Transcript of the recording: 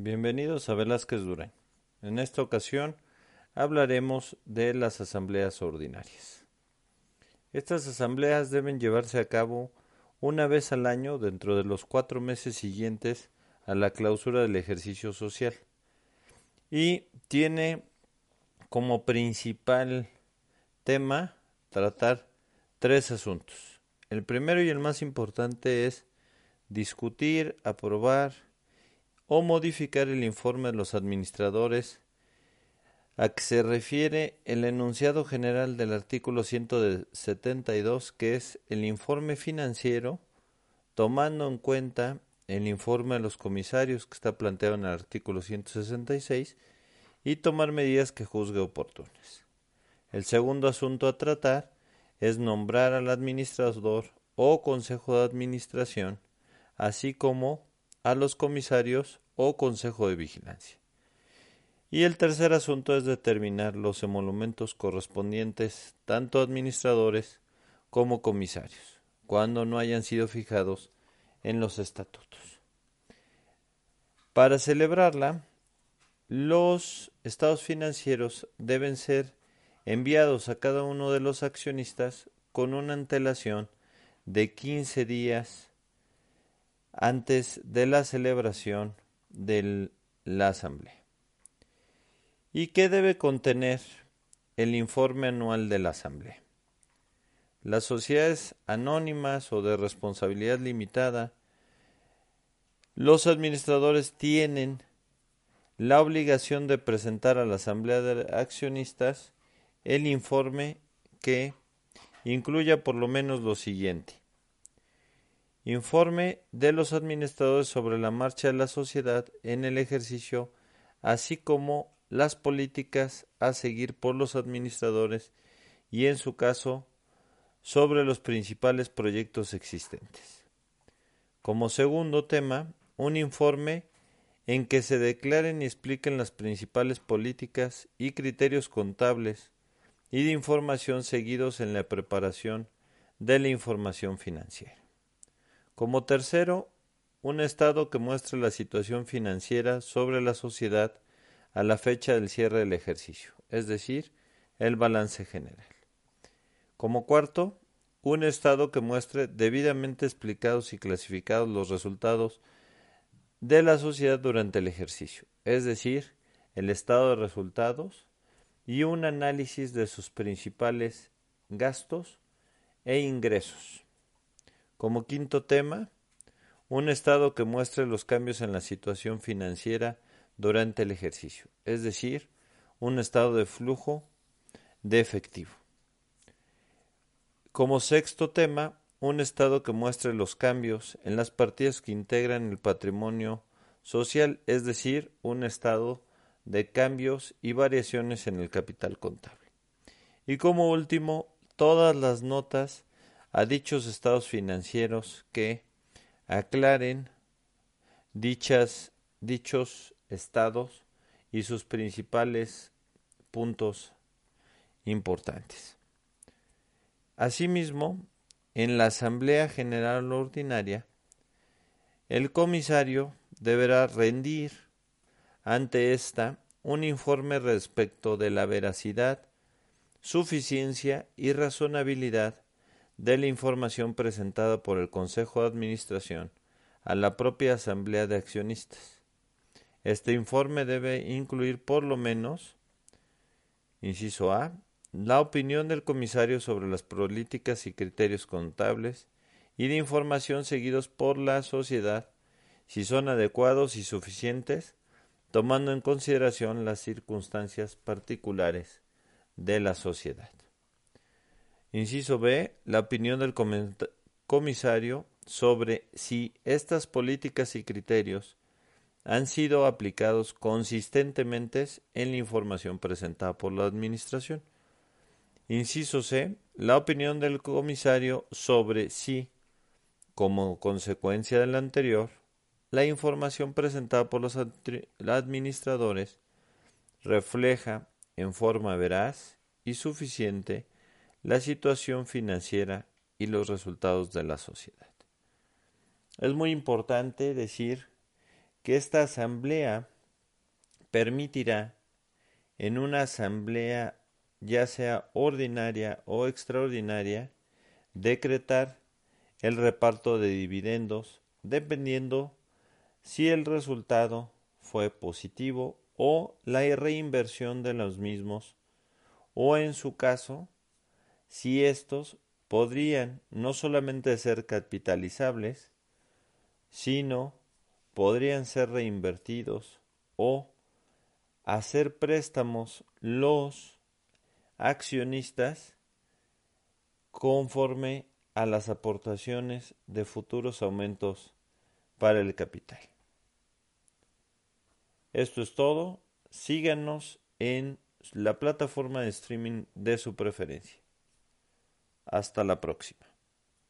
Bienvenidos a Velázquez Durán. En esta ocasión hablaremos de las asambleas ordinarias. Estas asambleas deben llevarse a cabo una vez al año dentro de los cuatro meses siguientes a la clausura del ejercicio social y tiene como principal tema tratar tres asuntos. El primero y el más importante es discutir, aprobar o modificar el informe de los administradores a que se refiere el enunciado general del artículo 172, que es el informe financiero, tomando en cuenta el informe de los comisarios que está planteado en el artículo 166 y tomar medidas que juzgue oportunas. El segundo asunto a tratar es nombrar al administrador o consejo de administración, así como a los comisarios o consejo de vigilancia. Y el tercer asunto es determinar los emolumentos correspondientes tanto administradores como comisarios, cuando no hayan sido fijados en los estatutos. Para celebrarla, los estados financieros deben ser enviados a cada uno de los accionistas con una antelación de 15 días antes de la celebración de la Asamblea. ¿Y qué debe contener el informe anual de la Asamblea? Las sociedades anónimas o de responsabilidad limitada, los administradores tienen la obligación de presentar a la Asamblea de Accionistas el informe que incluya por lo menos lo siguiente. Informe de los administradores sobre la marcha de la sociedad en el ejercicio, así como las políticas a seguir por los administradores y, en su caso, sobre los principales proyectos existentes. Como segundo tema, un informe en que se declaren y expliquen las principales políticas y criterios contables y de información seguidos en la preparación de la información financiera. Como tercero, un estado que muestre la situación financiera sobre la sociedad a la fecha del cierre del ejercicio, es decir, el balance general. Como cuarto, un estado que muestre debidamente explicados y clasificados los resultados de la sociedad durante el ejercicio, es decir, el estado de resultados y un análisis de sus principales gastos e ingresos. Como quinto tema, un estado que muestre los cambios en la situación financiera durante el ejercicio, es decir, un estado de flujo de efectivo. Como sexto tema, un estado que muestre los cambios en las partidas que integran el patrimonio social, es decir, un estado de cambios y variaciones en el capital contable. Y como último, todas las notas a dichos estados financieros que aclaren dichas, dichos estados y sus principales puntos importantes. Asimismo, en la Asamblea General Ordinaria, el comisario deberá rendir ante ésta un informe respecto de la veracidad, suficiencia y razonabilidad de la información presentada por el Consejo de Administración a la propia Asamblea de Accionistas. Este informe debe incluir por lo menos, inciso A, la opinión del comisario sobre las políticas y criterios contables y de información seguidos por la sociedad, si son adecuados y suficientes, tomando en consideración las circunstancias particulares de la sociedad. Inciso B. La opinión del comisario sobre si estas políticas y criterios han sido aplicados consistentemente en la información presentada por la Administración. Inciso C. La opinión del comisario sobre si, como consecuencia del anterior, la información presentada por los administradores refleja en forma veraz y suficiente la situación financiera y los resultados de la sociedad. Es muy importante decir que esta asamblea permitirá en una asamblea ya sea ordinaria o extraordinaria decretar el reparto de dividendos dependiendo si el resultado fue positivo o la reinversión de los mismos o en su caso si estos podrían no solamente ser capitalizables sino podrían ser reinvertidos o hacer préstamos los accionistas conforme a las aportaciones de futuros aumentos para el capital. Esto es todo. Síganos en la plataforma de streaming de su preferencia. Hasta la próxima.